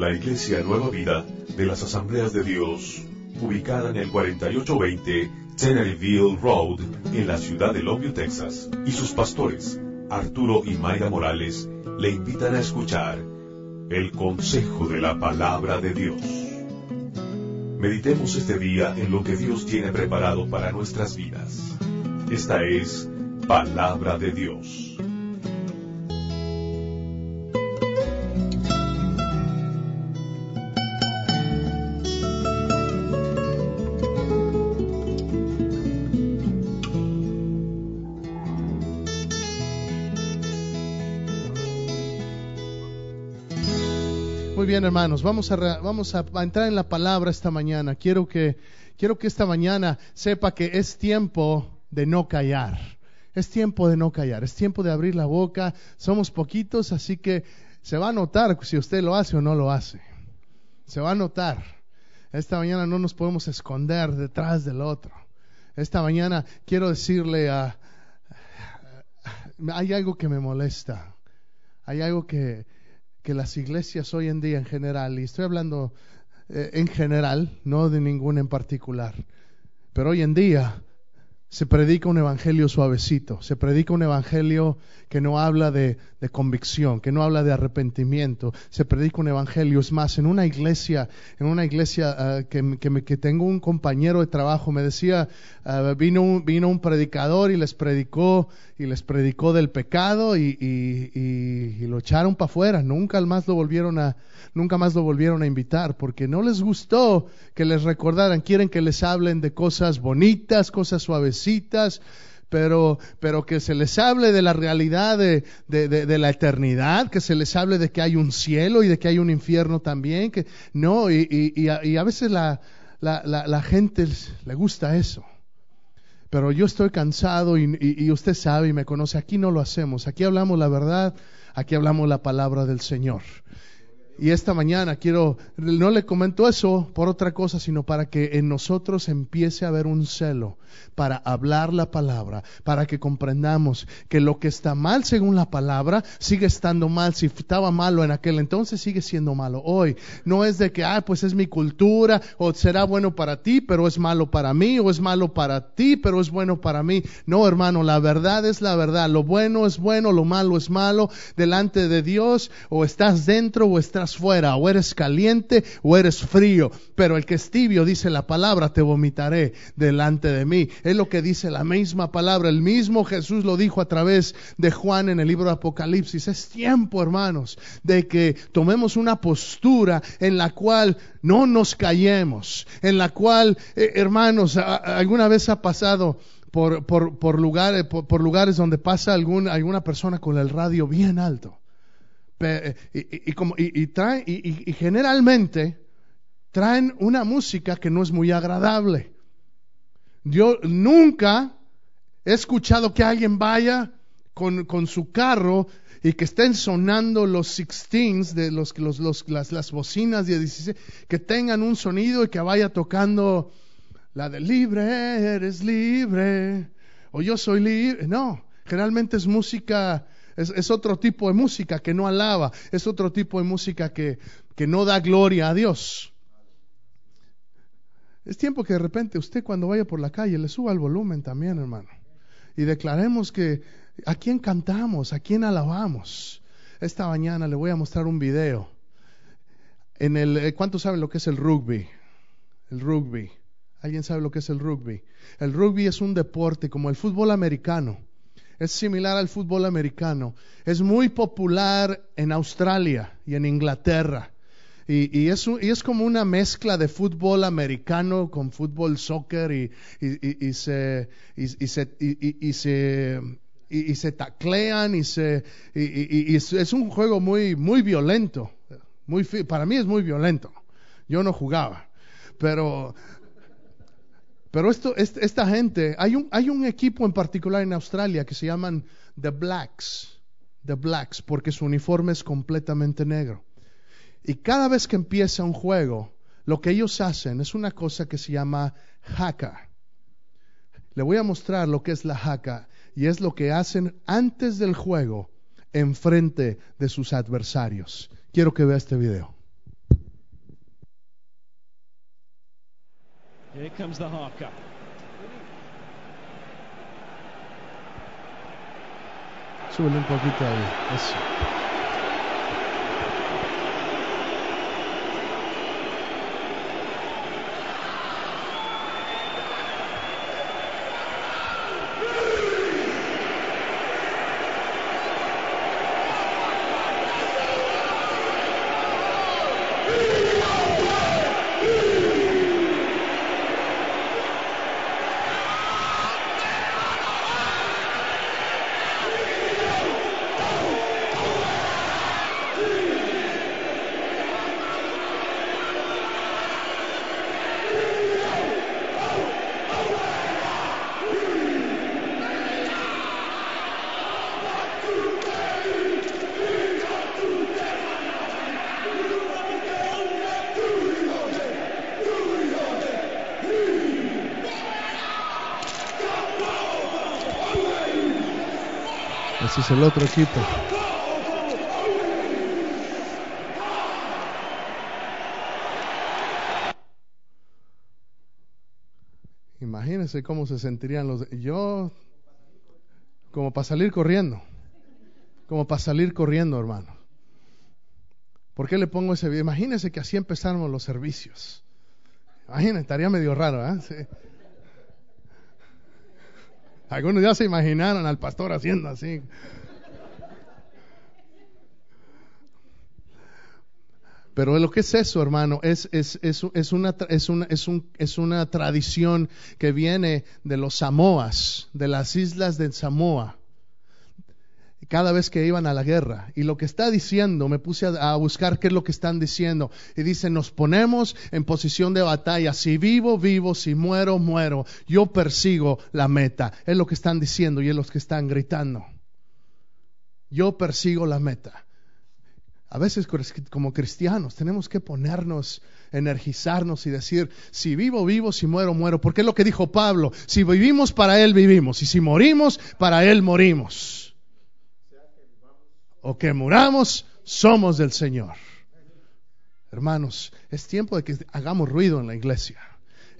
La Iglesia Nueva Vida de las Asambleas de Dios, ubicada en el 4820 Teneryville Road, en la ciudad de Longview, Texas, y sus pastores, Arturo y Mayra Morales, le invitan a escuchar el consejo de la palabra de Dios. Meditemos este día en lo que Dios tiene preparado para nuestras vidas. Esta es Palabra de Dios. Bien, hermanos, vamos a, vamos a, entrar en la palabra esta mañana. Quiero que, quiero que esta mañana sepa que es tiempo de no callar. Es tiempo de no callar, es tiempo de abrir la boca. Somos poquitos, así que se va a notar si usted lo hace o no lo hace. Se va a notar. Esta mañana no nos podemos esconder detrás del otro. Esta mañana quiero decirle a... Hay algo que me molesta. Hay algo que, que las iglesias hoy en día en general, y estoy hablando eh, en general, no de ninguna en particular, pero hoy en día se predica un evangelio suavecito, se predica un evangelio que no habla de, convicción, que no habla de arrepentimiento, se predica un evangelio. Es más, en una iglesia, en una iglesia ah, que, que, tengo un compañero de trabajo, me decía, ah, vino, un, vino un predicador y les predicó, y les predicó del pecado y, y, lo echaron para afuera, nunca más lo volvieron a, nunca más lo volvieron a invitar, porque no les gustó que les recordaran, quieren que les hablen de cosas bonitas, cosas suavecitas, pero, pero que se les hable de la realidad de, de, la eternidad, que se les hable de que hay un cielo y de que hay un infierno también, que no, y, y, y a, veces la, la, la, gente le gusta eso. Pero yo estoy cansado y, y usted sabe y me conoce, aquí no lo hacemos, aquí hablamos la verdad, aquí hablamos la palabra del Señor. Y esta mañana quiero, no le comento eso por otra cosa, sino para que en nosotros empiece a haber un celo para hablar la palabra, para que comprendamos que lo que está mal según la palabra sigue estando mal. Si estaba malo en aquel entonces, sigue siendo malo hoy. No es de que, ah, pues es mi cultura, o será bueno para ti, pero es malo para mí, o es malo para ti, pero es bueno para mí. No, hermano, la verdad es la verdad. Lo bueno es bueno, lo malo es malo. Delante de Dios, o estás dentro o estás fuera, o eres caliente o eres frío, pero el que es tibio, dice la palabra, te vomitaré delante de mí. Es lo que dice la misma palabra, el mismo Jesús lo dijo a través de Juan en el libro de Apocalipsis. Es tiempo, hermanos, de que tomemos una postura en la cual no nos callemos, en la cual, eh, hermanos, alguna vez ha pasado por, por, por lugares, por, lugares donde pasa algún, alguna persona con el radio bien alto y, generalmente traen una música que no es muy agradable. Yo nunca he escuchado que alguien vaya con, su carro y que estén sonando los sixteens de los, los, los las, las, bocinas de 16, que tengan un sonido y que vaya tocando la de libre, eres libre, o yo soy libre. No, generalmente es música es, otro tipo de música que no alaba, es otro tipo de música que, que no da gloria a Dios. Es tiempo que de repente usted cuando vaya por la calle le suba el volumen también, hermano. Y declaremos que a quién cantamos, a quién alabamos. Esta mañana le voy a mostrar un video. En el, eh, ¿Cuántos saben lo que es el rugby? El rugby. ¿Alguien sabe lo que es el rugby? El rugby es un deporte como el fútbol americano es similar al fútbol americano. Es muy popular en Australia y en Inglaterra. Y, es, y, es, como una mezcla de fútbol americano con fútbol soccer y, y se, se, se, y, se taclean y se y, es, un juego muy muy violento muy para mí es muy violento yo no jugaba pero pero esto, esta gente, hay un, hay un equipo en particular en Australia que se llaman The Blacks, The Blacks, porque su uniforme es completamente negro. Y cada vez que empieza un juego, lo que ellos hacen es una cosa que se llama haka. Le voy a mostrar lo que es la haka y es lo que hacen antes del juego en frente de sus adversarios. Quiero que vea este video. Here comes the Harker. Súbele un poquito ahí. Ese es el otro equipo. Imagínense cómo se sentirían los... Yo, como para salir corriendo, como para salir corriendo, hermano. ¿Por qué le pongo ese video? Imagínense que así empezáramos los servicios. Imagínense, estaría medio raro, ¿eh? Algunos ya se imaginaron al pastor haciendo así. Pero lo que es eso, hermano, es, es, es, una, es, una, es, un, es una tradición que viene de los Samoas, de las islas de Samoa, cada vez que iban a la guerra. Y lo que está diciendo, me puse a, a, buscar qué es lo que están diciendo. Y dice, nos ponemos en posición de batalla. Si vivo, vivo. Si muero, muero. Yo persigo la meta. Es lo que están diciendo y es lo que están gritando. Yo persigo la meta. A veces como cristianos tenemos que ponernos, energizarnos y decir, si vivo, vivo, si muero, muero. Porque es lo que dijo Pablo, si vivimos para Él, vivimos. Y si morimos, para Él morimos. O que muramos, somos del Señor. Hermanos, es tiempo de que hagamos ruido en la iglesia.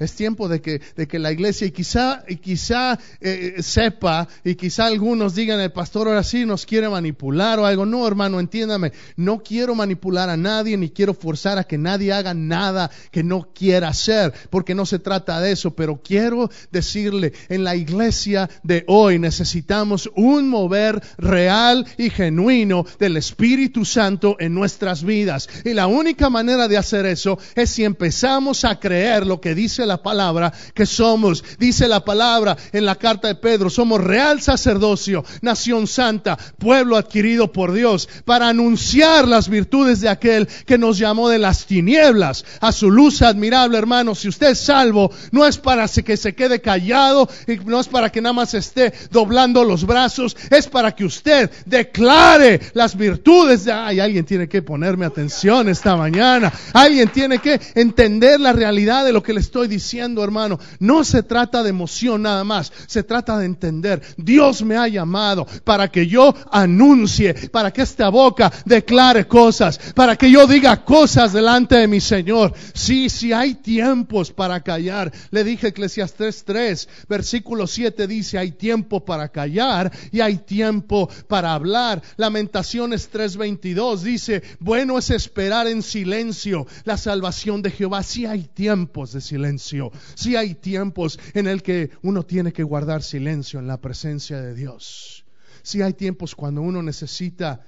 Es tiempo de que, de que la iglesia, y quizá, y quizá eh, sepa, y quizá algunos digan, el pastor ahora sí nos quiere manipular o algo. No, hermano, entiéndame, no quiero manipular a nadie, ni quiero forzar a que nadie haga nada que no quiera hacer, porque no se trata de eso, pero quiero decirle, en la iglesia de hoy necesitamos un mover real y genuino del Espíritu Santo en nuestras vidas. Y la única manera de hacer eso es si empezamos a creer lo que dice palabra que somos. Dice la palabra en la carta de Pedro, somos real sacerdocio, nación santa, pueblo adquirido por Dios, para anunciar las virtudes de aquel que nos llamó de las tinieblas a su luz admirable, hermano. Si usted es salvo, no es para que se quede callado, y no es para que nada más esté doblando los brazos, es para que usted declare las virtudes de... Ay, alguien tiene que ponerme atención esta mañana. Alguien tiene que entender la realidad de lo que le estoy diciendo, hermano. No se trata de emoción nada más, se trata de entender. Dios me ha llamado para que yo anuncie, para que esta boca declare cosas, para que yo diga cosas delante de mi Señor. Sí, sí hay tiempos para callar. Le dije Eclesiastes 3, versículo 7 dice, hay tiempo para callar y hay tiempo para hablar. Lamentaciones 3:22 dice, bueno es esperar en silencio la salvación de Jehová. Sí hay tiempos de silencio. Si hay tiempos en el que uno tiene que guardar silencio en la presencia de Dios. Si hay tiempos cuando uno necesita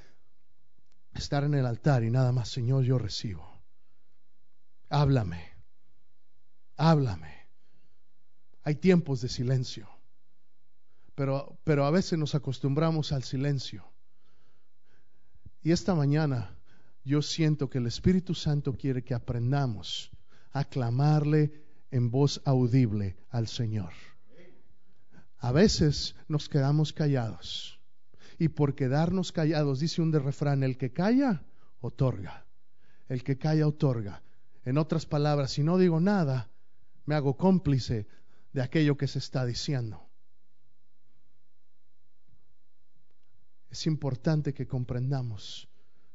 estar en el altar y nada más, Señor, yo recibo. Háblame. Háblame. Hay tiempos de silencio. Pero, pero a veces nos acostumbramos al silencio. Y esta mañana yo siento que el Espíritu Santo quiere que aprendamos a clamarle en voz audible al Señor. A veces nos quedamos callados. Y por quedarnos callados, dice un de refrán, el que calla, otorga. El que calla, otorga. En otras palabras, si no digo nada, me hago cómplice de aquello que se está diciendo. Es importante que comprendamos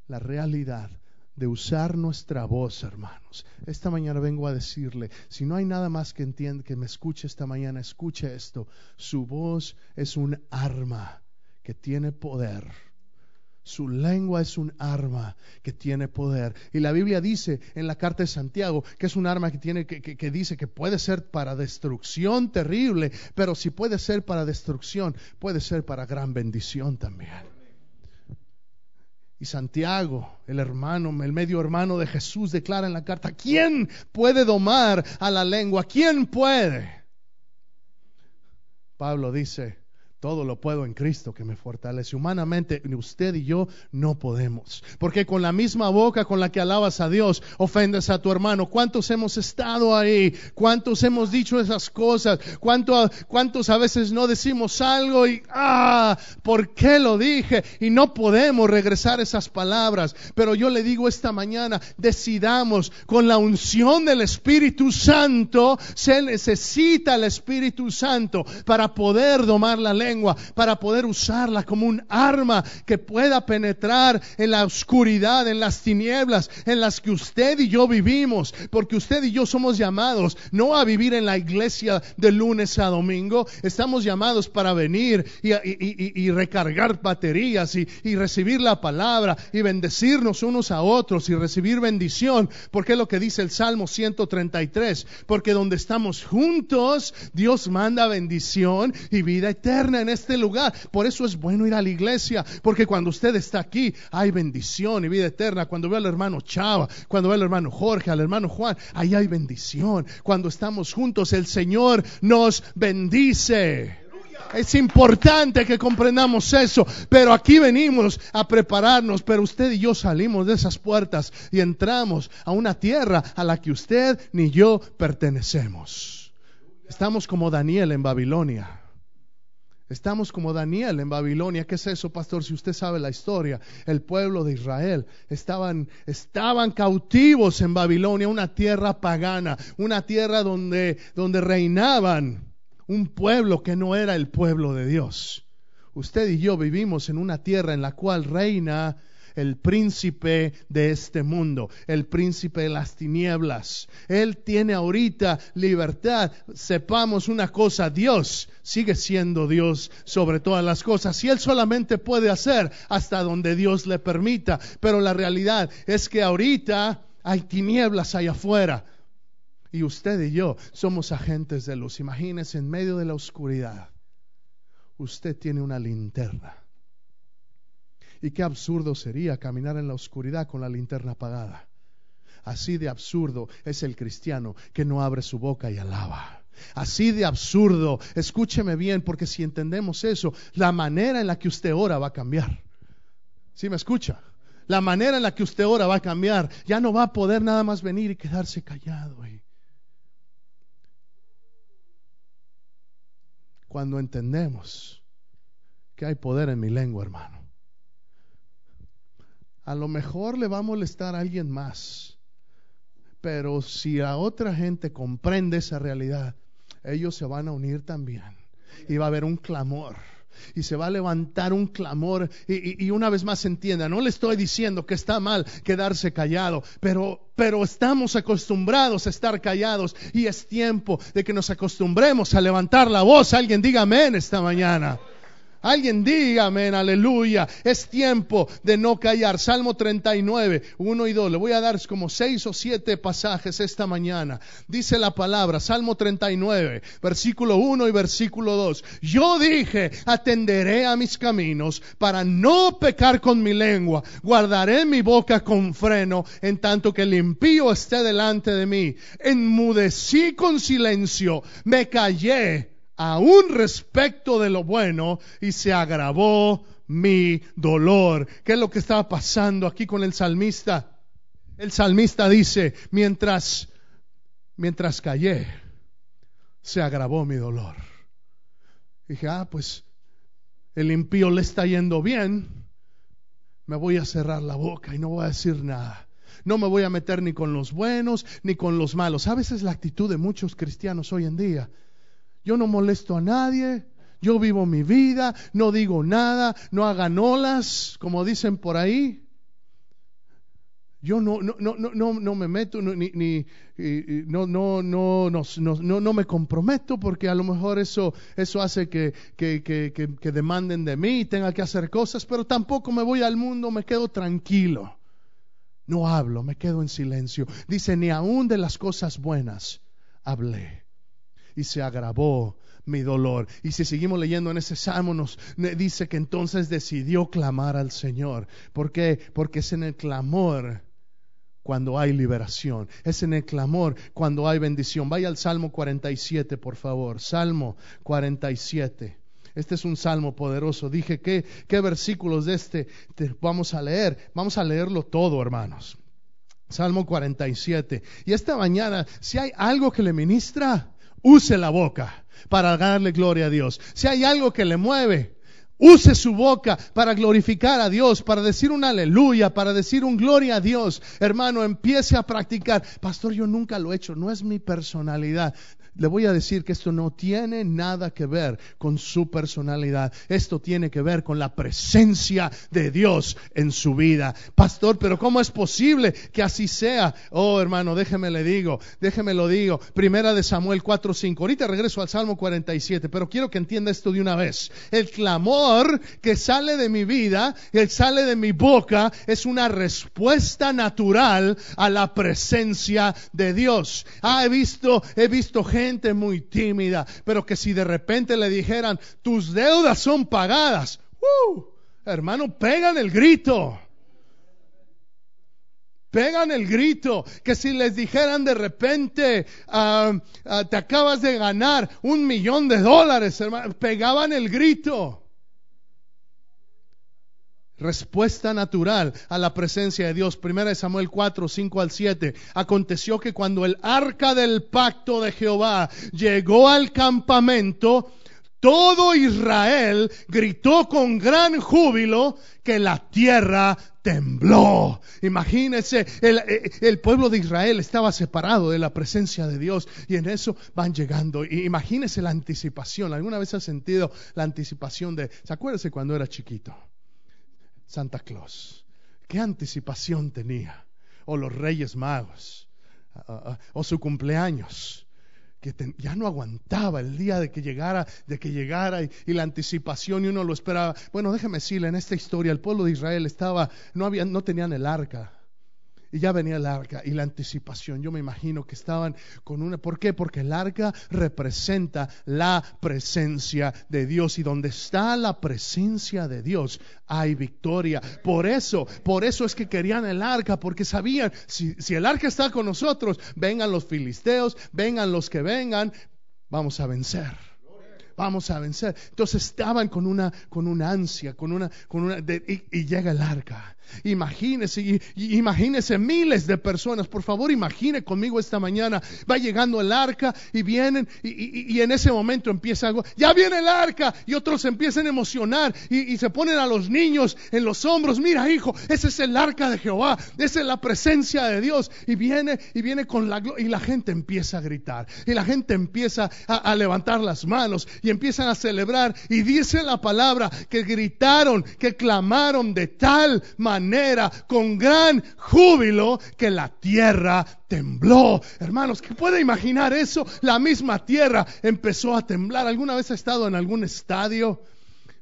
la realidad de usar nuestra voz, hermanos. Esta mañana vengo a decirle, si no hay nada más que entienda, que me escuche esta mañana, escuche esto. Su voz es un arma que tiene poder. Su lengua es un arma que tiene poder. Y la Biblia dice en la carta de Santiago que es un arma que, tiene, que, que, dice que puede ser para destrucción terrible, pero si puede ser para destrucción, puede ser para gran bendición también. Y Santiago, el hermano, el medio hermano de Jesús, declara en la carta, ¿quién puede domar a la lengua? ¿Quién puede? Pablo dice, todo lo puedo en Cristo que me fortalece. Humanamente, usted y yo no podemos. Porque con la misma boca con la que alabas a Dios, ofendes a tu hermano. ¿Cuántos hemos estado ahí? ¿Cuántos hemos dicho esas cosas? ¿Cuántos, cuántos a veces no decimos algo y, ah, ¿por qué lo dije? Y no podemos regresar esas palabras. Pero yo le digo esta mañana, decidamos con la unción del Espíritu Santo, se necesita el Espíritu Santo para poder domar la ley para poder usarla como un arma que pueda penetrar en la oscuridad, en las tinieblas en las que usted y yo vivimos, porque usted y yo somos llamados no a vivir en la iglesia de lunes a domingo, estamos llamados para venir y, recargar baterías y, recibir la palabra y bendecirnos unos a otros y recibir bendición, porque es lo que dice el Salmo 133, porque donde estamos juntos, Dios manda bendición y vida eterna en este lugar. Por eso es bueno ir a la iglesia, porque cuando usted está aquí hay bendición y vida eterna. Cuando ve al hermano Chava, cuando ve al hermano Jorge, al hermano Juan, ahí hay bendición. Cuando estamos juntos, el Señor nos bendice. Es importante que comprendamos eso, pero aquí venimos a prepararnos, pero usted y yo salimos de esas puertas y entramos a una tierra a la que usted ni yo pertenecemos. Estamos como Daniel en Babilonia. Estamos como Daniel en Babilonia. ¿Qué es eso, pastor? Si usted sabe la historia, el pueblo de Israel estaban, estaban cautivos en Babilonia, una tierra pagana, una tierra donde, donde reinaban un pueblo que no era el pueblo de Dios. Usted y yo vivimos en una tierra en la cual reina el príncipe de este mundo, el príncipe de las tinieblas. Él tiene ahorita libertad. Sepamos una cosa, Dios sigue siendo Dios sobre todas las cosas y Él solamente puede hacer hasta donde Dios le permita. Pero la realidad es que ahorita hay tinieblas allá afuera. Y usted y yo somos agentes de luz. Imagínese en medio de la oscuridad. Usted tiene una linterna y qué absurdo sería caminar en la oscuridad con la linterna apagada. Así de absurdo es el cristiano que no abre su boca y alaba. Así de absurdo, escúcheme bien, porque si entendemos eso, la manera en la que usted ora va a cambiar. ¿Sí me escucha? La manera en la que usted ora va a cambiar. Ya no va a poder nada más venir y quedarse callado. Cuando entendemos que hay poder en mi lengua, hermano a lo mejor le va a molestar a alguien más. Pero si a otra gente comprende esa realidad, ellos se van a unir también. Y va a haber un clamor. Y se va a levantar un clamor. Y, una vez más entienda, no le estoy diciendo que está mal quedarse callado, pero, pero estamos acostumbrados a estar callados. Y es tiempo de que nos acostumbremos a levantar la voz. Alguien diga amén esta mañana. Alguien diga amén, aleluya. Es tiempo de no callar. Salmo 39, 1 y 2. Le voy a dar como seis o siete pasajes esta mañana. Dice la palabra, Salmo 39, versículo 1 y versículo 2. Yo dije, atenderé a mis caminos para no pecar con mi lengua. Guardaré mi boca con freno en tanto que el impío esté delante de mí. Enmudecí con silencio, me callé aún respecto de lo bueno y se agravó mi dolor. ¿Qué es lo que estaba pasando aquí con el salmista? El salmista dice, mientras, mientras callé, se agravó mi dolor. dije, ah, pues el impío le está yendo bien, me voy a cerrar la boca y no voy a decir nada. No me voy a meter ni con los buenos ni con los malos. A veces la actitud de muchos cristianos hoy en día yo no molesto a nadie, yo vivo mi vida, no digo nada, no hagan olas, como dicen por ahí. Yo no, no, no, no, no me meto, ni, ni no, no, no, no, no, me comprometo porque a lo mejor eso, eso hace que, que, que, que demanden de mí y tenga que hacer cosas, pero tampoco me voy al mundo, me quedo tranquilo. No hablo, me quedo en silencio. Dice, ni aún de las cosas buenas hablé. Y se agravó mi dolor. Y si seguimos leyendo en ese salmo, nos dice que entonces decidió clamar al Señor. ¿Por qué? Porque es en el clamor cuando hay liberación. Es en el clamor cuando hay bendición. Vaya al Salmo 47, por favor. Salmo 47. Este es un salmo poderoso. Dije, ¿qué, qué versículos de este vamos a leer? Vamos a leerlo todo, hermanos. Salmo 47. Y esta mañana, si hay algo que le ministra, use la boca para darle gloria a Dios. Si hay algo que le mueve, Use su boca para glorificar a Dios, para decir un aleluya, para decir un gloria a Dios. Hermano, empiece a practicar. Pastor, yo nunca lo he hecho, no es mi personalidad le voy a decir que esto no tiene nada que ver con su personalidad. Esto tiene que ver con la presencia de Dios en su vida. Pastor, pero ¿cómo es posible que así sea? Oh, hermano, déjeme le digo, déjeme lo digo. Primera de Samuel 4:5. Ahorita regreso al Salmo 47, pero quiero que entienda esto de una vez. El clamor que sale de mi vida, que sale de mi boca, es una respuesta natural a la presencia de Dios. Ah, he visto, he visto gente muy tímida, pero que si de repente le dijeran, tus deudas son pagadas, uh, hermano, pegan el grito. Pegan el grito, que si les dijeran de repente, ah, ah, te acabas de ganar un millón de dólares, hermano, pegaban el grito respuesta natural a la presencia de Dios. Primera de Samuel 4, 5 al 7. Aconteció que cuando el arca del pacto de Jehová llegó al campamento, todo Israel gritó con gran júbilo que la tierra tembló. Imagínense, el, el, pueblo de Israel estaba separado de la presencia de Dios y en eso van llegando. Imagínense la anticipación. ¿Alguna vez ha sentido la anticipación de, ¿se acuérdese cuando era chiquito? Santa Claus. ¿Qué anticipación tenía? O los Reyes Magos, o su cumpleaños, que ya no aguantaba el día de que llegara, de que llegara y, la anticipación y uno lo esperaba. Bueno, déjeme decirle, en esta historia el pueblo de Israel estaba, no tenían el arca, y ya venía el arca y la anticipación. Yo me imagino que estaban con una... ¿Por qué? Porque el arca representa la presencia de Dios. Y donde está la presencia de Dios hay victoria. Por eso, por eso es que querían el arca, porque sabían, si, si el arca está con nosotros, vengan los filisteos, vengan los que vengan, vamos a vencer vamos a vencer. Entonces estaban con una, con una ansia, con una, con una, y, llega el arca. Imagínese, imagínese miles de personas. Por favor, imagine conmigo esta mañana. Va llegando el arca y vienen y, en ese momento empieza algo. Ya viene el arca y otros empiezan a emocionar y, se ponen a los niños en los hombros. Mira, hijo, ese es el arca de Jehová. Esa es la presencia de Dios. Y viene y viene con la y la gente empieza a gritar y la gente empieza a, a levantar las manos y empiezan a celebrar. Y dice la palabra que gritaron, que clamaron de tal manera manera, con gran júbilo, que la tierra tembló. Hermanos, ¿qué puede imaginar eso? La misma tierra empezó a temblar. ¿Alguna vez ha estado en algún estadio?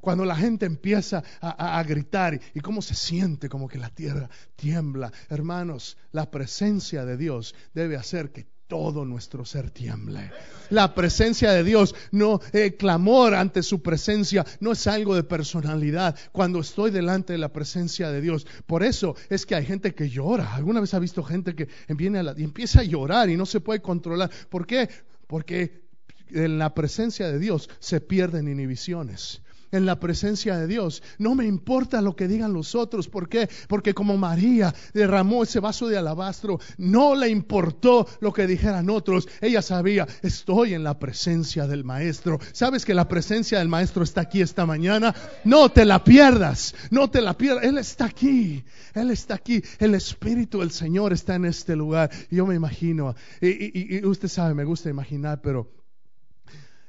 Cuando la gente empieza a, gritar y cómo se siente como que la tierra tiembla. Hermanos, la presencia de Dios debe hacer que todo nuestro ser tiemble. La presencia de Dios, no el clamor ante su presencia, no es algo de personalidad. Cuando estoy delante de la presencia de Dios, por eso es que hay gente que llora. ¿Alguna vez ha visto gente que viene a y empieza a llorar y no se puede controlar? ¿Por qué? Porque en la presencia de Dios se pierden inhibiciones en la presencia de Dios. No me importa lo que digan los otros. ¿Por qué? Porque como María derramó ese vaso de alabastro, no le importó lo que dijeran otros. Ella sabía, estoy en la presencia del Maestro. ¿Sabes que la presencia del Maestro está aquí esta mañana? No te la pierdas, no te la pierdas. Él está aquí, Él está aquí. El Espíritu del Señor está en este lugar. Yo me imagino, y, y usted sabe, me gusta imaginar, pero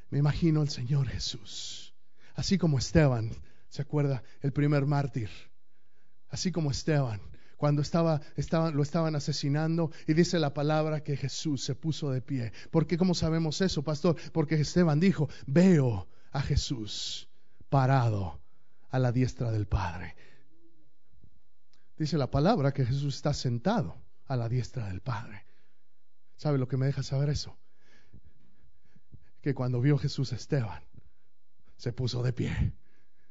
me imagino al Señor Jesús Así como Esteban, ¿se acuerda? El primer mártir. Así como Esteban, cuando estaba, lo estaban asesinando y dice la palabra que Jesús se puso de pie. ¿Por qué? ¿Cómo sabemos eso, pastor? Porque Esteban dijo, veo a Jesús parado a la diestra del Padre. Dice la palabra que Jesús está sentado a la diestra del Padre. ¿Sabe lo que me deja saber eso? Que cuando vio Jesús a Esteban, se puso de pie.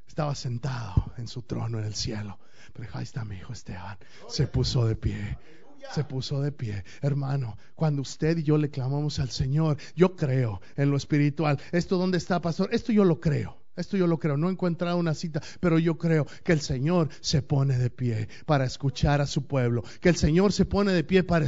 Estaba sentado en su trono en el cielo. Pero ahí está mi hijo Esteban. Se puso de pie. Se puso de pie. Hermano, cuando usted y yo le clamamos al Señor, yo creo en lo espiritual. ¿Esto dónde está, pastor? Esto yo lo creo. Esto yo lo creo, no he encontrado una cita, pero yo creo que el Señor se pone de pie para escuchar a su pueblo, que el Señor se pone de pie para,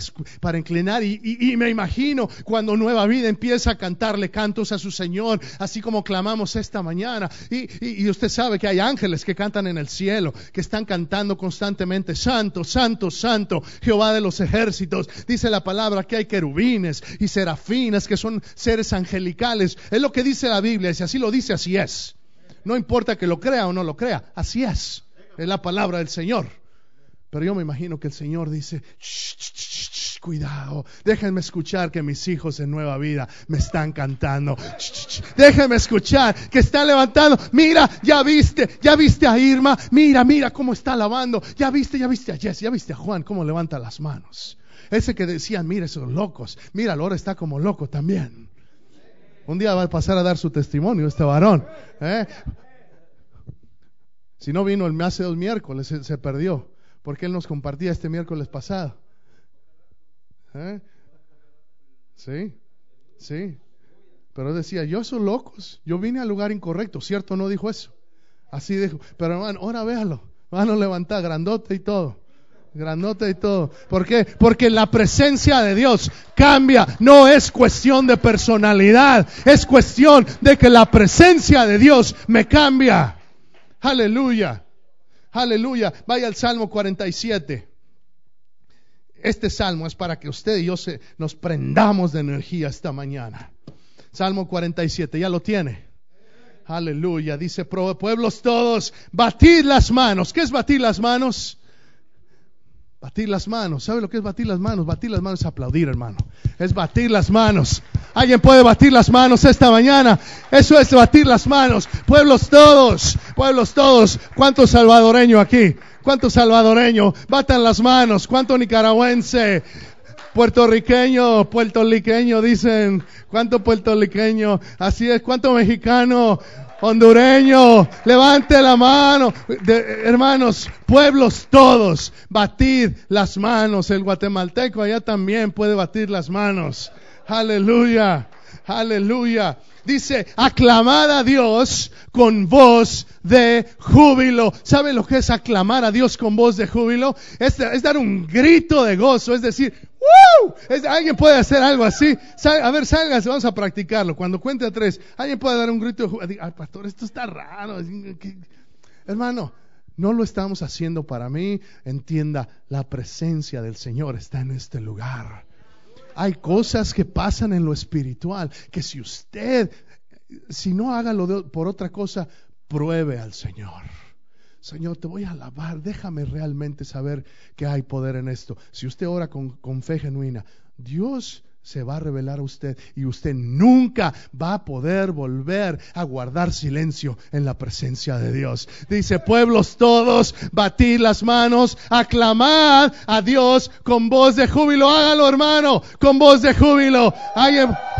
inclinar y, me imagino cuando Nueva Vida empieza a cantarle cantos a su Señor, así como clamamos esta mañana. Y, y usted sabe que hay ángeles que cantan en el cielo, que están cantando constantemente, Santo, Santo, Santo, Jehová de los ejércitos. Dice la palabra que hay querubines y serafines, que son seres angelicales. Es lo que dice la Biblia, y si así lo dice, así es. No importa que lo crea o no lo crea, así es. Es la palabra del Señor. Pero yo me imagino que el Señor dice, cuidado, déjenme escuchar que mis hijos en nueva vida me están cantando. déjenme escuchar que está levantando. Mira, ya viste, ya viste a Irma. Mira, mira cómo está lavando. Ya viste, ya viste a Jess, ya viste a Juan cómo levanta las manos. Ese que decían, mira esos locos. Mira, ahora está como loco también. Un día va a pasar a dar su testimonio este varón. ¿eh? Si no vino el hace dos miércoles, se, perdió. Porque él nos compartía este miércoles pasado. ¿Eh? Sí, sí. Pero decía, yo soy locos. Yo vine al lugar incorrecto. ¿Cierto? No dijo eso. Así dijo. Pero hermano, ahora véalo. Van a levantar grandote y todo. Grandote y todo. ¿Por qué? Porque la presencia de Dios cambia. No es cuestión de personalidad. Es cuestión de que la presencia de Dios me cambia. Aleluya. Aleluya. Vaya al Salmo 47. Este salmo es para que usted y yo se, nos prendamos de energía esta mañana. Salmo 47, ya lo tiene. Aleluya. Dice, pueblos todos, batid las manos. ¿Qué es batir las manos? Batir las manos. ¿Sabe lo que es batir las manos? Batir las manos es aplaudir, hermano. Es batir las manos. ¿Alguien puede batir las manos esta mañana? Eso es batir las manos. Pueblos todos, pueblos todos. ¿Cuánto salvadoreño aquí? ¿Cuánto salvadoreño? Batan las manos. ¿Cuánto nicaragüense? Puertorriqueño, puertorriqueño, dicen. ¿Cuánto puertorriqueño? Así es. ¿Cuánto mexicano? Hondureño, levante la mano. hermanos, pueblos todos, batid las manos. El guatemalteco allá también puede batir las manos. Aleluya, aleluya. Dice, aclamad a Dios con voz de júbilo. ¿Sabe lo que es aclamar a Dios con voz de júbilo? Es, es dar un grito de gozo, es decir, ¡Woo! ¿Alguien puede hacer algo así? A ver, sálgase, vamos a practicarlo. Cuando cuente a tres, ¿alguien puede dar un grito? Ay, pastor, esto está raro. Hermano, no lo estamos haciendo para mí. Entienda, la presencia del Señor está en este lugar. Hay cosas que pasan en lo espiritual que si usted, si no hágalo por otra cosa, pruebe al Señor. Señor, te voy a alabar, déjame realmente saber que hay poder en esto. Si usted ora con, fe genuina, Dios se va a revelar a usted y usted nunca va a poder volver a guardar silencio en la presencia de Dios. Dice, pueblos todos, batid las manos, aclamad a Dios con voz de júbilo. Hágalo, hermano, con voz de júbilo.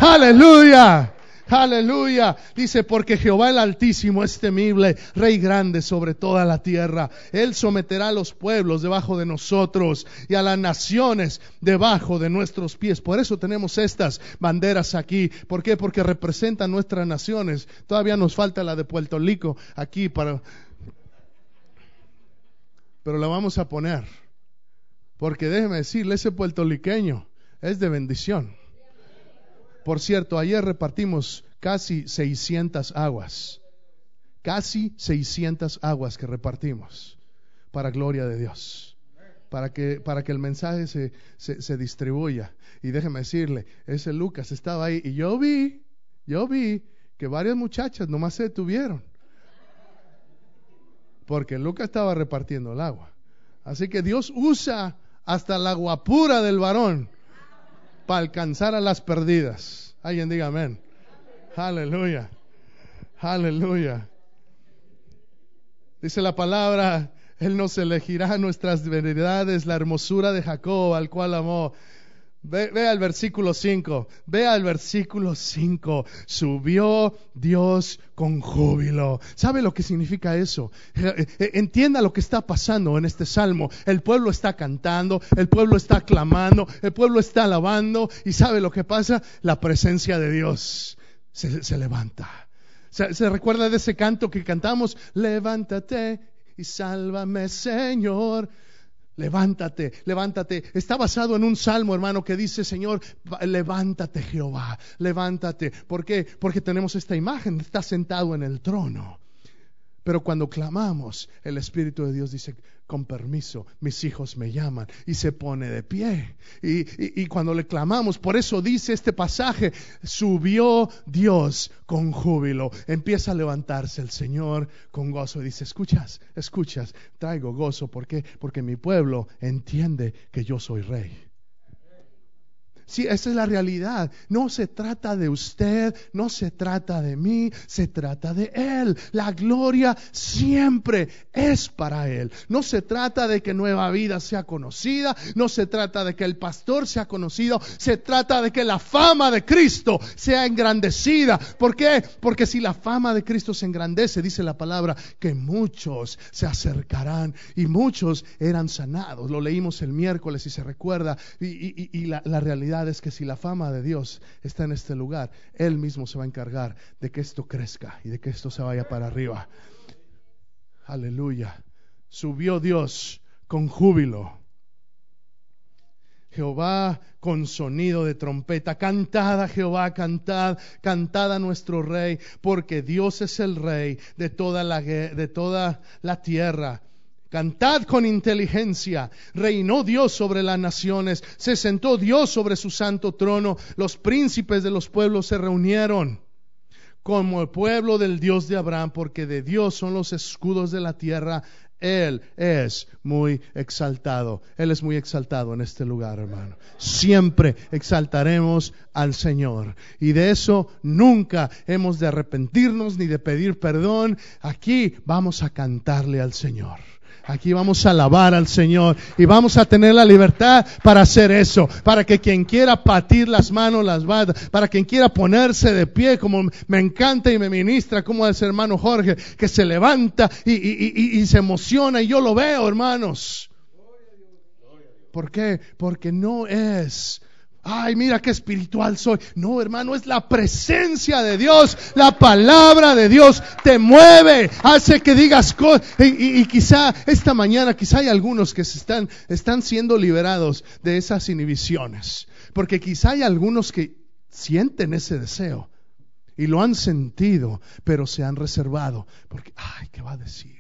Aleluya. Aleluya. Dice, porque Jehová el Altísimo es temible, Rey grande sobre toda la tierra. Él someterá a los pueblos debajo de nosotros y a las naciones debajo de nuestros pies. Por eso tenemos estas banderas aquí. ¿Por qué? Porque representan nuestras naciones. Todavía nos falta la de Puerto Rico aquí para... Pero la vamos a poner. Porque déjeme decirle, ese puertorriqueño es de bendición. Por cierto, ayer repartimos casi 600 aguas. Casi 600 aguas que repartimos para gloria de Dios. Para que, para que el mensaje se, se, distribuya. Y déjeme decirle, ese Lucas estaba ahí y yo vi, yo vi que varias muchachas nomás se detuvieron. Porque Lucas estaba repartiendo el agua. Así que Dios usa hasta la guapura del varón para alcanzar a las perdidas. Alguien diga amén. Aleluya. Aleluya. Dice la palabra, Él nos elegirá nuestras veredades, la hermosura de Jacob, al cual amó. Ve, al versículo 5, ve al versículo 5. Subió Dios con júbilo. ¿Sabe lo que significa eso? Eh, eh, entienda lo que está pasando en este salmo. El pueblo está cantando, el pueblo está clamando, el pueblo está alabando. ¿Y sabe lo que pasa? La presencia de Dios se, se levanta. ¿Se, ¿Se recuerda de ese canto que cantamos? Levántate y sálvame, Señor. Levántate, levántate. Está basado en un salmo, hermano, que dice, Señor, levántate, Jehová, levántate. ¿Por qué? Porque tenemos esta imagen, está sentado en el trono. Pero cuando clamamos, el Espíritu de Dios dice, con permiso, mis hijos me llaman y se pone de pie. Y, y, cuando le clamamos, por eso dice este pasaje, subió Dios con júbilo. Empieza a levantarse el Señor con gozo y dice, escuchas, escuchas, traigo gozo. ¿Por qué? Porque mi pueblo entiende que yo soy rey. Sí, esa es la realidad. No se trata de usted, no se trata de mí, se trata de Él. La gloria siempre es para Él. No se trata de que Nueva Vida sea conocida, no se trata de que el pastor sea conocido, se trata de que la fama de Cristo sea engrandecida. ¿Por qué? Porque si la fama de Cristo se engrandece, dice la palabra, que muchos se acercarán y muchos eran sanados. Lo leímos el miércoles y se recuerda. Y, la, la es que si la fama de Dios está en este lugar, Él mismo se va a encargar de que esto crezca y de que esto se vaya para arriba. Aleluya. Subió Dios con júbilo. Jehová con sonido de trompeta. Cantada Jehová, cantad, cantad a nuestro rey, porque Dios es el rey de toda la, de toda la tierra. Cantad con inteligencia. Reinó Dios sobre las naciones. Se sentó Dios sobre su santo trono. Los príncipes de los pueblos se reunieron como el pueblo del Dios de Abraham, porque de Dios son los escudos de la tierra. Él es muy exaltado. Él es muy exaltado en este lugar, hermano. Siempre exaltaremos al Señor. Y de eso nunca hemos de arrepentirnos ni de pedir perdón. Aquí vamos a cantarle al Señor. Aquí vamos a alabar al Señor y vamos a tener la libertad para hacer eso, para que quien quiera patir las manos las va, para quien quiera ponerse de pie, como me encanta y me ministra, como ese hermano Jorge, que se levanta y, y, y, y se emociona y yo lo veo, hermanos. ¿Por qué? Porque no es ay, mira qué espiritual soy. No, hermano, es la presencia de Dios. La palabra de Dios te mueve, hace que digas cosas. Y, quizá esta mañana, quizá hay algunos que se están, están siendo liberados de esas inhibiciones. Porque quizá hay algunos que sienten ese deseo y lo han sentido, pero se han reservado. Porque, ay, ¿qué va a decir?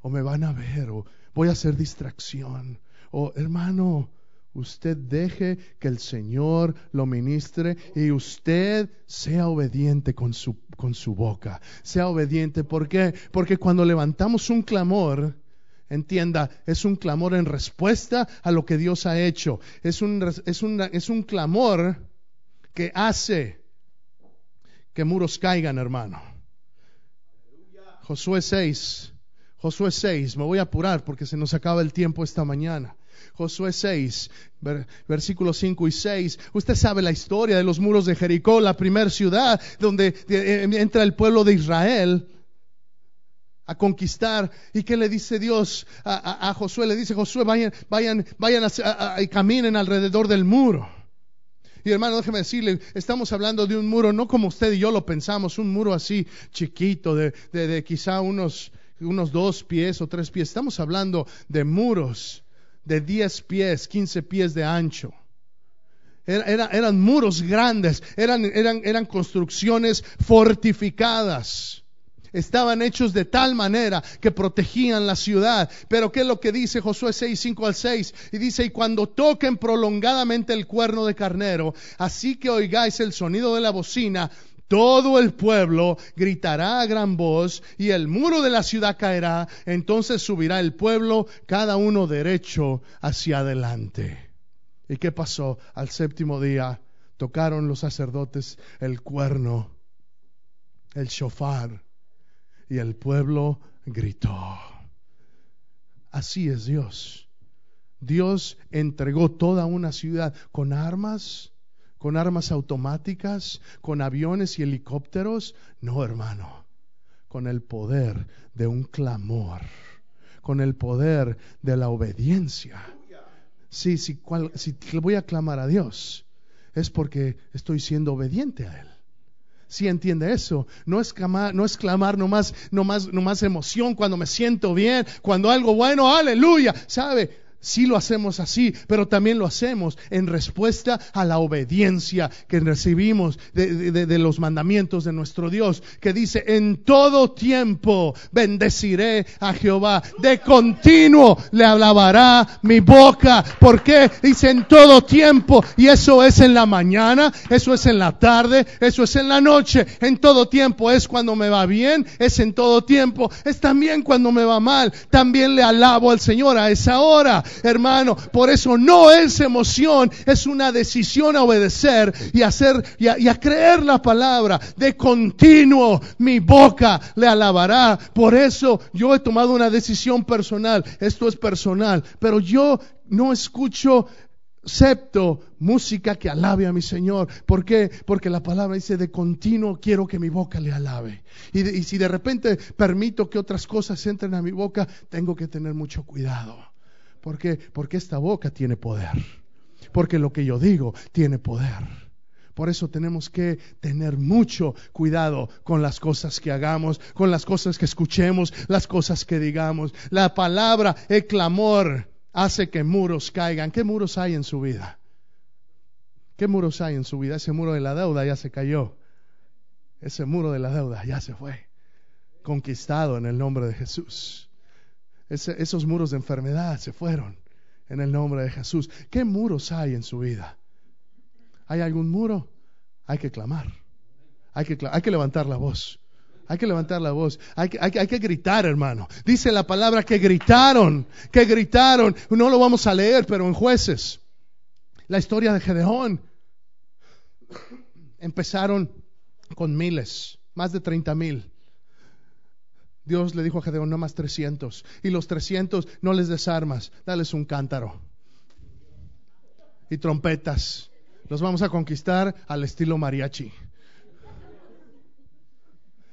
O me van a ver, o voy a hacer distracción. O, hermano, Usted deje que el Señor lo ministre y usted sea obediente con su, con su boca. Sea obediente. ¿Por qué? Porque cuando levantamos un clamor, entienda, es un clamor en respuesta a lo que Dios ha hecho. Es un, es una, es un clamor que hace que muros caigan, hermano. Josué 6. Josué 6. Me voy a apurar porque se nos acaba el tiempo esta mañana. Josué 6, versículos 5 y 6. Usted sabe la historia de los muros de Jericó, la primera ciudad donde entra el pueblo de Israel a conquistar. ¿Y qué le dice Dios a Josué? Le dice Josué, vayan, vayan, vayan a, y caminen alrededor del muro. Y hermano, déjeme decirle, estamos hablando de un muro, no como usted y yo lo pensamos, un muro así chiquito, de, de, de quizá unos, unos dos pies o tres pies. Estamos hablando de muros de 10 pies, 15 pies de ancho. Era, era, eran muros grandes, eran, eran, eran construcciones fortificadas. Estaban hechos de tal manera que protegían la ciudad. Pero ¿qué es lo que dice Josué 6, 5 al 6? Y dice, y cuando toquen prolongadamente el cuerno de carnero, así que oigáis el sonido de la bocina, todo el pueblo gritará a gran voz y el muro de la ciudad caerá. Entonces subirá el pueblo, cada uno derecho hacia adelante. ¿Y qué pasó? Al séptimo día tocaron los sacerdotes el cuerno, el shofar, y el pueblo gritó. Así es Dios. Dios entregó toda una ciudad con armas, con armas automáticas, con aviones y helicópteros. No, hermano, con el poder de un clamor, con el poder de la obediencia. Sí, sí, si le voy a clamar a Dios, es porque estoy siendo obediente a Él. Si entiende eso, no es clamar, no es clamar nomás, nomás, nomás emoción cuando me siento bien, cuando algo bueno, aleluya, ¿sabe? Sí lo hacemos así, pero también lo hacemos en respuesta a la obediencia que recibimos de, los mandamientos de nuestro Dios, que dice, en todo tiempo bendeciré a Jehová, de continuo le alabará mi boca. ¿Por qué? Dice en todo tiempo, y eso es en la mañana, eso es en la tarde, eso es en la noche, en todo tiempo es cuando me va bien, es en todo tiempo, es también cuando me va mal, también le alabo al Señor a esa hora hermano. Por eso no es emoción, es una decisión a obedecer y hacer y a, creer la palabra. De continuo mi boca le alabará. Por eso yo he tomado una decisión personal. Esto es personal, pero yo no escucho septo música que alabe a mi Señor. ¿Por qué? Porque la palabra dice de continuo quiero que mi boca le alabe. Y, si de repente permito que otras cosas entren a mi boca, tengo que tener mucho cuidado. ¿Por qué? Porque esta boca tiene poder. Porque lo que yo digo tiene poder. Por eso tenemos que tener mucho cuidado con las cosas que hagamos, con las cosas que escuchemos, las cosas que digamos. La palabra, el clamor, hace que muros caigan. ¿Qué muros hay en su vida? ¿Qué muros hay en su vida? Ese muro de la deuda ya se cayó. Ese muro de la deuda ya se fue. Conquistado en el nombre de Jesús esos muros de enfermedad se fueron en el nombre de Jesús. ¿Qué muros hay en su vida? ¿Hay algún muro? Hay que clamar. Hay que, hay que levantar la voz. Hay que levantar la voz. Hay que, hay, hay que, gritar, hermano. Dice la palabra que gritaron, que gritaron. No lo vamos a leer, pero en jueces. La historia de Gedeón. Empezaron con miles, más de treinta mil. Dios le dijo a Gedeón, no más 300. Y los 300 no les desarmas, dales un cántaro. Y trompetas. Los vamos a conquistar al estilo mariachi.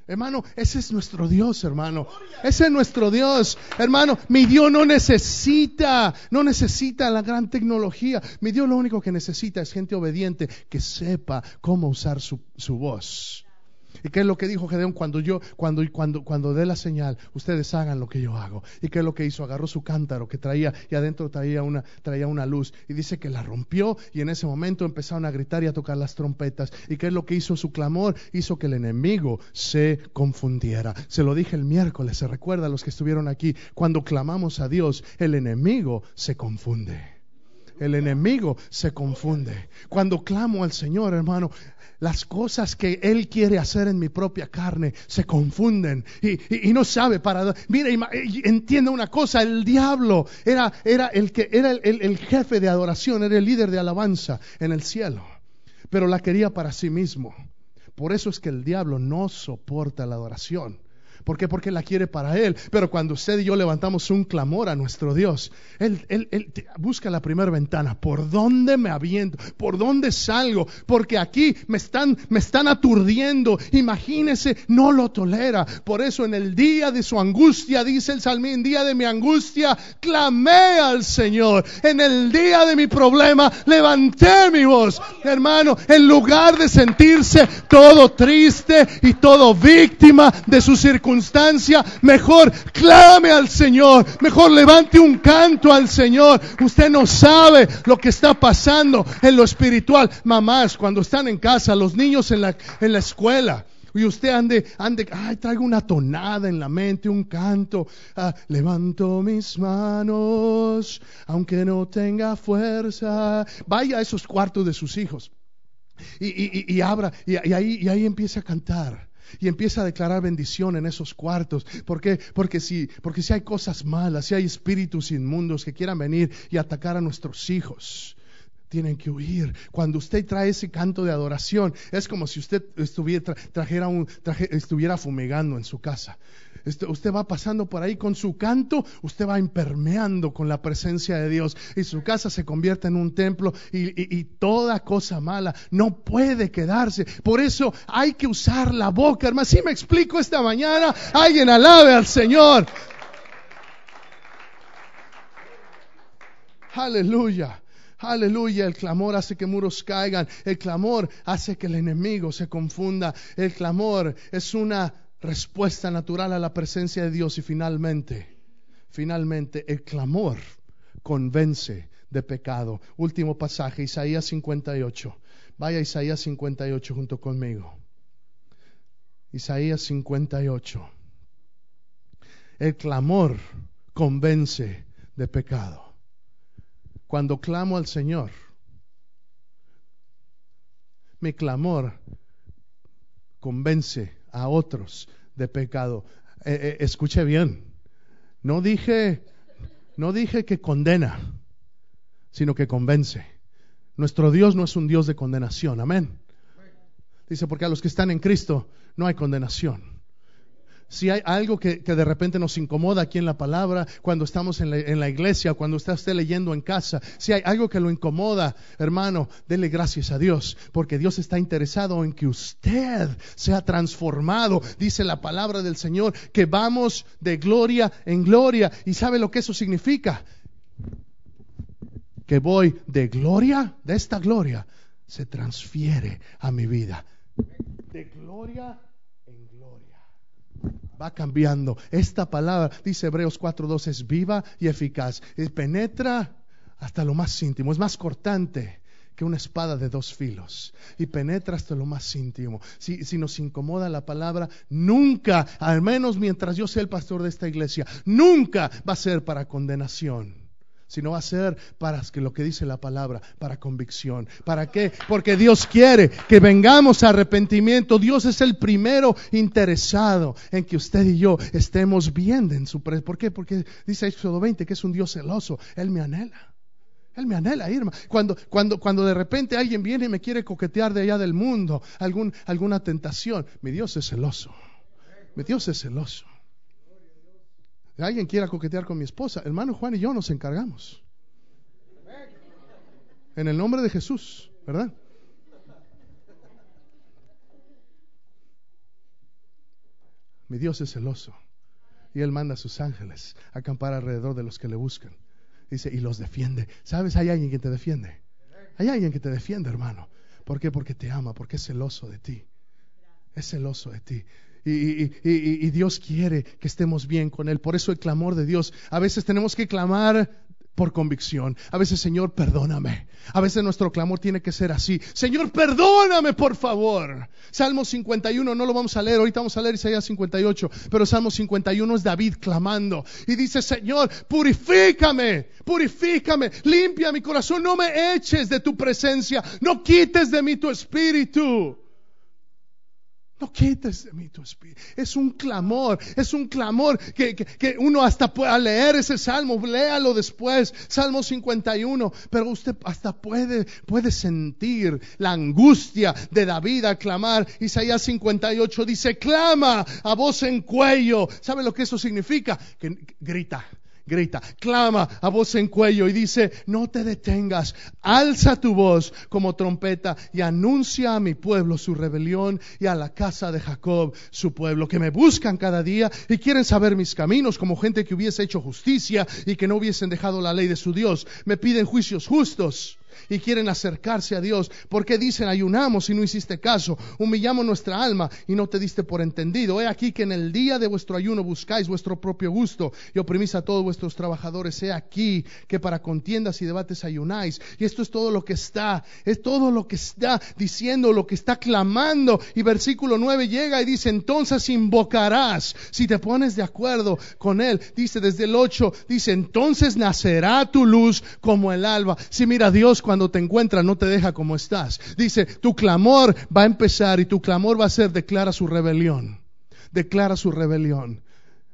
Hermano, ese es nuestro Dios, hermano. Ese es nuestro Dios. Hermano, mi Dios no necesita, no necesita la gran tecnología. Mi Dios lo único que necesita es gente obediente que sepa cómo usar su, su voz. ¿Y qué es lo que dijo Gedeón cuando yo, cuando, cuando, cuando dé la señal, ustedes hagan lo que yo hago? ¿Y qué es lo que hizo? Agarró su cántaro que traía y adentro traía una, traía una luz y dice que la rompió y en ese momento empezaron a gritar y a tocar las trompetas. ¿Y qué es lo que hizo su clamor? Hizo que el enemigo se confundiera. Se lo dije el miércoles, se recuerda a los que estuvieron aquí, cuando clamamos a Dios, el enemigo se confunde. El enemigo se confunde. Cuando clamo al Señor, hermano, las cosas que Él quiere hacer en mi propia carne se confunden y, no sabe para... Mire, entienda una cosa, el diablo era, el, que, era el jefe de adoración, era el líder de alabanza en el cielo, pero la quería para sí mismo. Por eso es que el diablo no soporta la adoración. ¿Por qué? Porque la quiere para Él. Pero cuando usted y yo levantamos un clamor a nuestro Dios, Él, él, él busca la primera ventana. ¿Por dónde me aviento? ¿Por dónde salgo? Porque aquí me están, me están aturdiendo. Imagínese, no lo tolera. Por eso en el día de su angustia, dice el salmín, día de mi angustia, clamé al Señor. En el día de mi problema, levanté mi voz. Hermano, en lugar de sentirse todo triste y todo víctima de sus circunstancias, mejor clame al Señor, mejor levante un canto al Señor. Usted no sabe lo que está pasando en lo espiritual. Mamás, cuando están en casa, los niños en la, en la escuela, y usted ande, ande, ay, traigo una tonada en la mente, un canto. Ah, levanto mis manos, aunque no tenga fuerza. Vaya a esos cuartos de sus hijos Y, y, y, y abra, y ahí, y ahí empiece a cantar y empieza a declarar bendición en esos cuartos. ¿Por qué? Porque si, porque si hay cosas malas, si hay espíritus inmundos que quieran venir y atacar a nuestros hijos, tienen que huir. Cuando usted trae ese canto de adoración, es como si usted estuviera, trajera un, estuviera fumigando en su casa. Usted va pasando por ahí con su canto, usted va impermeando con la presencia de Dios y su casa se convierte en un templo y, y toda cosa mala no puede quedarse. Por eso hay que usar la boca, hermano. Si me explico esta mañana, alguien alabe al Señor. Aleluya. Aleluya, el clamor hace que muros caigan, el clamor hace que el enemigo se confunda, el clamor es una respuesta natural a la presencia de Dios y finalmente, finalmente el clamor convence de pecado. Último pasaje, Isaías 58. Vaya Isaías 58 junto conmigo. Isaías 58. El clamor convence de pecado. Cuando clamo al Señor, mi clamor convence a otros de pecado. Eh, eh, escuche bien, no dije, no dije que condena, sino que convence. Nuestro Dios no es un Dios de condenación, amén. Dice, porque a los que están en Cristo no hay condenación si hay algo que, de repente nos incomoda aquí en la palabra, cuando estamos en la, iglesia, cuando está usted leyendo en casa, si hay algo que lo incomoda, hermano, dele gracias a Dios, porque Dios está interesado en que usted sea transformado. Dice la palabra del Señor, que vamos de gloria en gloria. ¿Y sabe lo que eso significa? Que voy de gloria, de esta gloria, se transfiere a mi vida. De gloria va cambiando. Esta palabra, dice Hebreos 4.2, es viva y eficaz. Y penetra hasta lo más íntimo, es más cortante que una espada de dos filos y penetra hasta lo más íntimo. Si, si, nos incomoda la palabra, nunca, al menos mientras yo sea el pastor de esta iglesia, nunca va a ser para condenación sino va a ser para que lo que dice la palabra, para convicción. ¿Para qué? Porque Dios quiere que vengamos a arrepentimiento. Dios es el primero interesado en que usted y yo estemos bien en su presencia. ¿Por qué? Porque dice Éxodo 20 que es un Dios celoso. Él me anhela. Él me anhela, Irma. Cuando, cuando, cuando de repente alguien viene y me quiere coquetear de allá del mundo, alguna tentación, mi Dios es celoso. Mi Dios es celoso alguien quiera coquetear con mi esposa, hermano Juan y yo nos encargamos. En el nombre de Jesús, ¿verdad? Mi Dios es celoso y Él manda a sus ángeles a acampar alrededor de los que le buscan. Dice, y los defiende. ¿Sabes? Hay alguien que te defiende. Hay alguien que te defiende, hermano. ¿Por qué? Porque te ama, porque es celoso de ti. Es celoso de ti. Y, Dios quiere que estemos bien con Él. Por eso el clamor de Dios. A veces tenemos que clamar por convicción. A veces, Señor, perdóname. A veces nuestro clamor tiene que ser así. Señor, perdóname, por favor. Salmo 51, no lo vamos a leer, ahorita vamos a leer Isaías 58, pero Salmo 51 es David clamando. Y dice, Señor, purifícame, purifícame, limpia mi corazón, no me eches de tu presencia, no quites de mí tu espíritu. No quites de mí tu espíritu. Es un clamor, es un clamor que, que, uno hasta puede leer ese salmo, léalo después, Salmo 51, pero usted hasta puede, puede sentir la angustia de David al clamar. Isaías 58 dice, clama a voz en cuello. ¿Sabe lo que eso significa? Que grita grita, clama a voz en cuello y dice, no te detengas, alza tu voz como trompeta y anuncia a mi pueblo su rebelión y a la casa de Jacob su pueblo, que me buscan cada día y quieren saber mis caminos como gente que hubiese hecho justicia y que no hubiesen dejado la ley de su Dios. Me piden juicios justos y quieren acercarse a Dios. porque dicen ayunamos y no hiciste caso? Humillamos nuestra alma y no te diste por entendido. He aquí que en el día de vuestro ayuno buscáis vuestro propio gusto y oprimís a todos vuestros trabajadores. He aquí que para contiendas y debates ayunáis. Y esto es todo lo que está, es todo lo que está diciendo, lo que está clamando. Y versículo 9 llega y dice, entonces invocarás, si te pones de acuerdo con él. Dice desde el 8, dice, entonces nacerá tu luz como el alba. Si mira, Dios cuando te encuentra no te deja como estás. Dice, tu clamor va a empezar y tu clamor va a ser declara su rebelión. Declara su rebelión.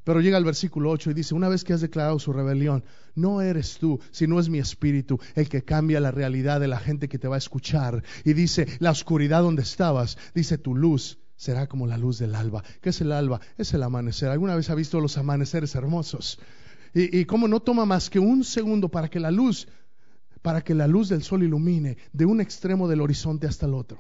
Pero llega el versículo 8 y dice, una vez que has declarado su rebelión, no eres tú, sino es mi espíritu el que cambia la realidad de la gente que te va a escuchar. Y dice, la oscuridad donde estabas, dice, tu luz será como la luz del alba. ¿Qué es el alba? Es el amanecer. ¿Alguna vez ha visto los amaneceres hermosos? Y, y cómo no toma más que un segundo para que la luz, para que la luz del sol ilumine de un extremo del horizonte hasta el otro.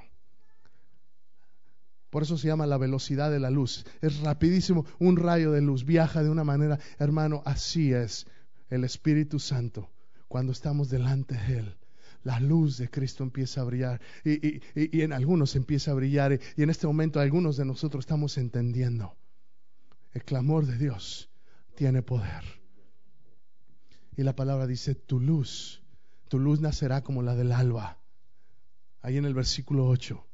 Por eso se llama la velocidad de la luz. Es rapidísimo, un rayo de luz viaja de una manera, hermano, así es el Espíritu Santo cuando estamos delante de Él. La luz de Cristo empieza a brillar y, y, y en algunos empieza a brillar y, y en este momento algunos de nosotros estamos entendiendo. El clamor de Dios tiene poder. Y la palabra dice, tu luz, tu luz nacerá como la del alba. Ahí en el versículo 8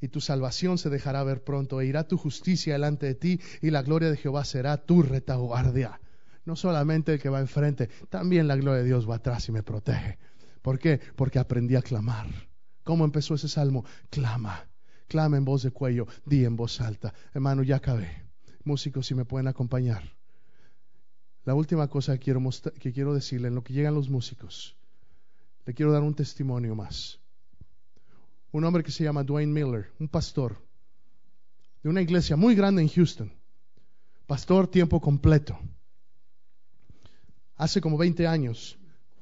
y tu salvación se dejará ver pronto, e irá tu justicia delante de ti, y la gloria de Jehová será tu retaguardia. No solamente el que va enfrente, también la gloria de Dios va atrás y me protege. ¿Por qué? Porque aprendí a clamar. ¿Cómo empezó ese salmo? Clama, clama en voz de cuello, di en voz alta. Hermano, ya acabé. Músicos, si me pueden acompañar. La última cosa que quiero, decirle, en lo que llegan los músicos, le quiero dar un testimonio más un hombre que se llama Dwayne Miller, un pastor de una iglesia muy grande en Houston, pastor tiempo completo. Hace como 20 años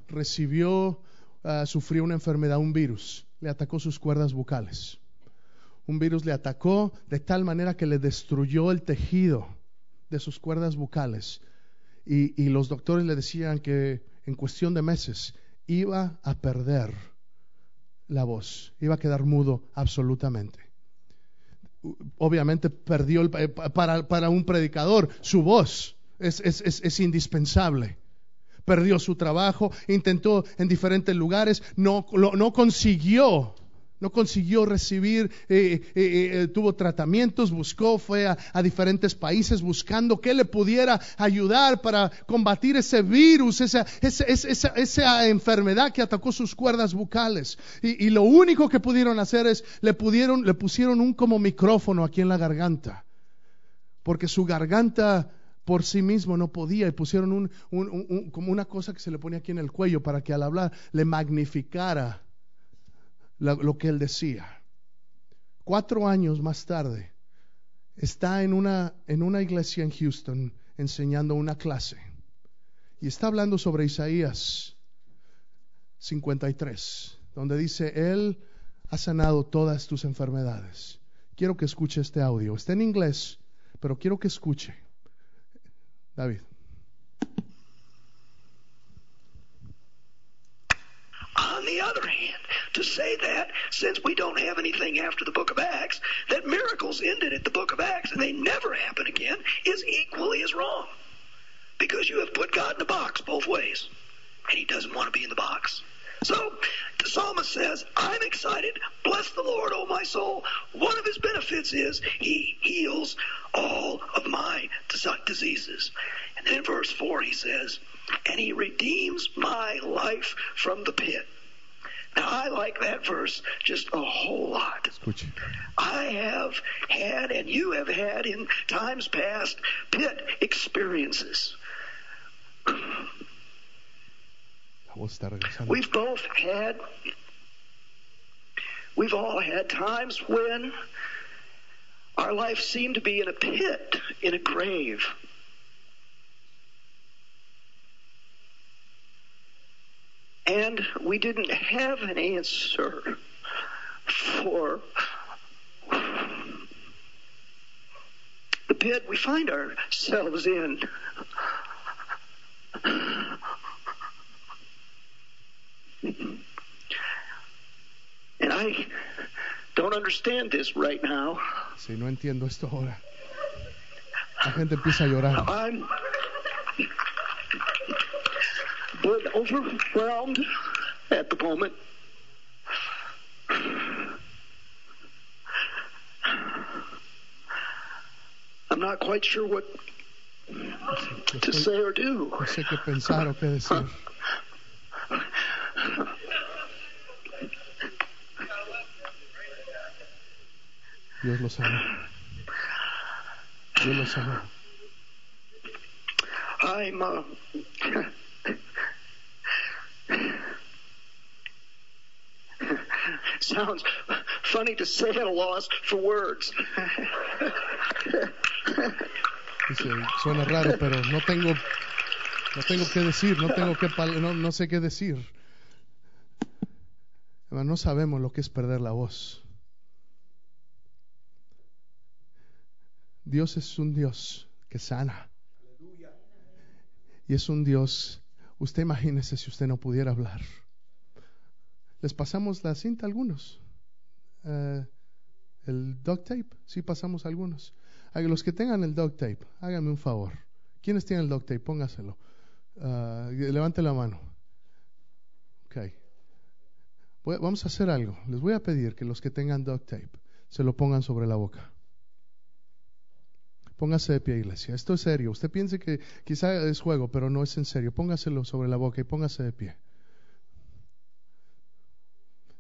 recibió, uh, sufrió una enfermedad, un virus, le atacó sus cuerdas vocales. Un virus le atacó de tal manera que le destruyó el tejido de sus cuerdas vocales. Y, los doctores le decían que en cuestión de meses iba a perder la voz, iba a quedar mudo absolutamente. Obviamente perdió el, eh, para, para, un predicador su voz, es, es, es, es indispensable perdió su trabajo, intentó en diferentes lugares, no, no consiguió no consiguió recibir, eh, eh, eh, tuvo tratamientos, buscó, fue a, diferentes países buscando que le pudiera ayudar para combatir ese virus, esa, esa, enfermedad que atacó sus cuerdas bucales. Y, y, lo único que pudieron hacer es, le, pudieron, le pusieron un como micrófono aquí en la garganta, porque su garganta por sí mismo no podía y pusieron un, un, un, como una cosa que se le ponía aquí en el cuello para que al hablar le magnificara lo, que él decía. Cuatro años más tarde, está en una, en una iglesia en Houston enseñando una clase y está hablando sobre Isaías 53, donde dice, Él ha sanado todas tus enfermedades. Quiero que escuche este audio. Está en inglés, pero quiero que escuche. David. On the other hand, to say that since we don't have anything after the book of Acts, that miracles ended at the book of Acts and they never happen again is equally as wrong. Because you have put God in a box both ways. And he doesn't want to be in the box. So the psalmist says, I'm excited. Bless the Lord, O my soul. One of his benefits is he heals all of my diseases. And then in verse 4 he says, and he redeems my life from the pit. Now, I like that verse just a whole lot. I have had, and you have had in times past, pit experiences. La voz está regresando. We've both had, we've all had times when our life seemed to be in a pit, in a grave. And we didn't have an answer for the pit we find ourselves in. And I don't understand this right now. Si no entiendo esto ahora. La gente empieza a llorar. I'm but overwhelmed at the moment. I'm not quite sure what to say or do. No sé qué pensar o decir. Dios lo sanó. Dios lo sanó. I'm uh, sounds funny to say at a loss for words. Dice, suena raro, pero no tengo, no tengo que decir, no tengo que, no, no sé qué decir. No sabemos lo que es perder la voz. Dios es un Dios que sana. Y es un Dios, usted imagínese si usted no pudiera hablar. Les pasamos la cinta a algunos. Eh, el duct tape, sí pasamos a algunos. A los que tengan el duct tape, háganme un favor. ¿Quiénes tienen el duct tape? Póngaselo. Ah, levante la mano. Ok. Vamos a hacer algo. Les voy a pedir que los que tengan duct tape se lo pongan sobre la boca. Póngase de pie, iglesia. Esto es serio. Usted piense que quizá es juego, pero no es en serio. Póngaselo sobre la boca y póngase de pie.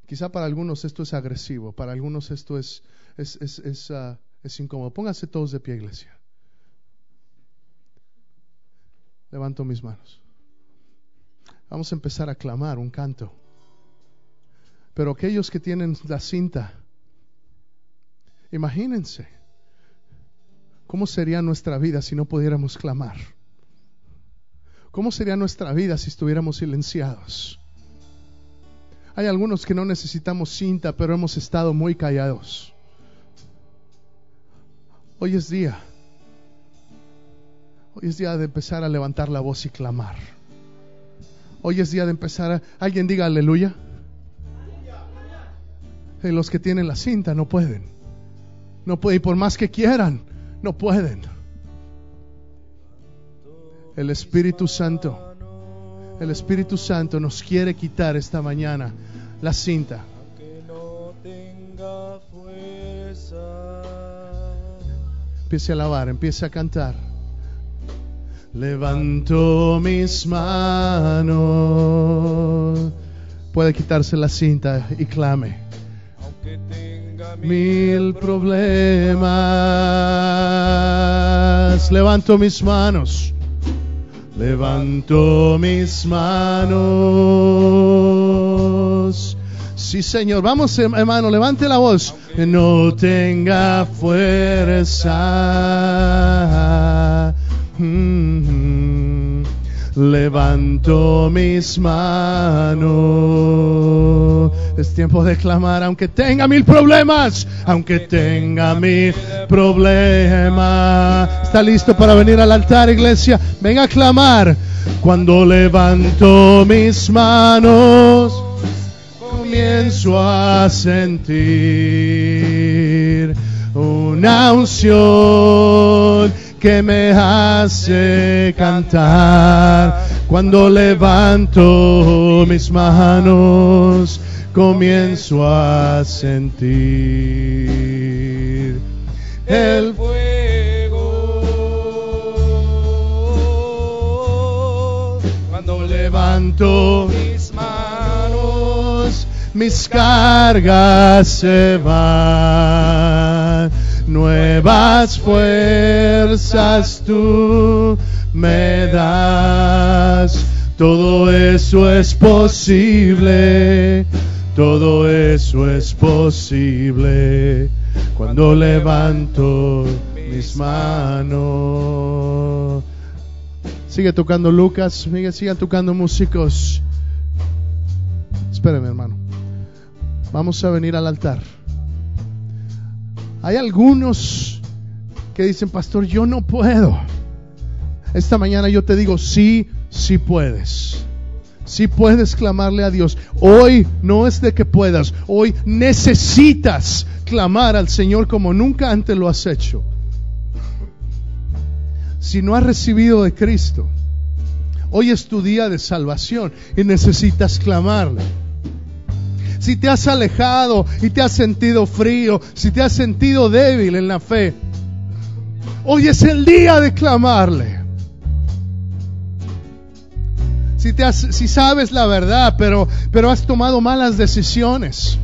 Quizá para algunos esto es agresivo, para algunos esto es, es, es, es, ah, es incómodo. Pónganse todos de pie, iglesia. Levanto mis manos. Vamos a empezar a clamar un canto. Pero aquellos que tienen la cinta, imagínense cómo sería nuestra vida si no pudiéramos clamar. ¿Cómo sería nuestra vida si estuviéramos silenciados? Hay algunos que no necesitamos cinta, pero hemos estado muy callados. Hoy es día. Hoy es día de empezar a levantar la voz y clamar. Hoy es día de empezar a... Alguien diga aleluya. Y los que tienen la cinta no pueden. No pueden. Y por más que quieran, no pueden. El Espíritu Santo. El Espíritu Santo nos quiere quitar esta mañana la cinta. que no tenga fuerza. Empiece a alabar, empiece a cantar. Levanto mis manos. Puede quitarse la cinta y clame. Aunque tenga Mil problemas. Levanto mis manos. Levanto mis manos. Sí, Señor. Vamos, hermano, levante la voz. Que no tenga fuerza. Mm, Levanto mis manos. Es tiempo de clamar, aunque tenga mil problemas, aunque tenga mil problemas. ¿Está listo para venir al altar, iglesia? Venga a clamar. Cuando levanto mis manos, comienzo a sentir una unción que me hace cantar. Cuando levanto mis manos, comienzo a sentir el fuego. Cuando levanto mis manos, mis cargas se van, nuevas fuerzas tú me das. Todo eso es posible, todo eso es posible cuando levanto mis manos. Sigue tocando Lucas, sigan tocando músicos. Espérame, hermano. Vamos a venir al altar. Hay algunos que dicen, pastor, yo no puedo. Esta mañana yo te digo, sí, sí puedes. Sí puedes clamarle a Dios. Hoy no es de que puedas, hoy necesitas clamar al Señor como nunca antes lo has hecho. Si no has recibido de Cristo, hoy es tu día de salvación y necesitas clamarle si te has alejado y te has sentido frío, si te has sentido débil en la fe, hoy es el día de clamarle. Si te has, sabes la verdad, pero, pero has tomado malas decisiones.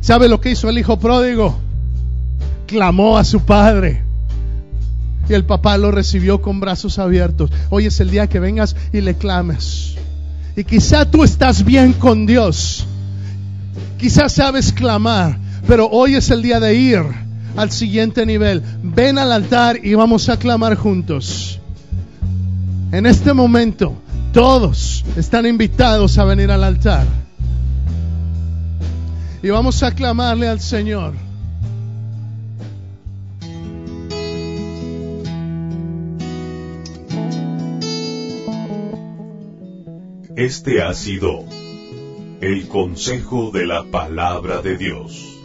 ¿Sabe lo que hizo el hijo pródigo? Clamó a su padre. Y el papá lo recibió con brazos abiertos. Hoy es el día que vengas y le clames. Y quizá tú estás bien con Dios. Quizás sabes clamar, pero hoy es el día de ir al siguiente nivel. Ven al altar y vamos a clamar juntos. En este momento, todos están invitados a venir al altar. Y vamos a clamarle al Señor. Este ha sido el consejo de la palabra de Dios,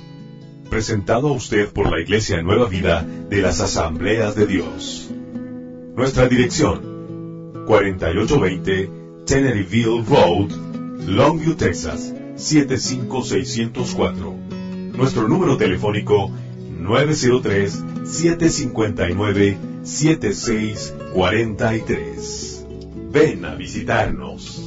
presentado a usted por la Iglesia Nueva Vida de las Asambleas de Dios. Nuestra dirección, 4820 Teneryville Road, Longview, Texas, 75604. Nuestro número telefónico, 903-759-7643. Ven a visitarnos.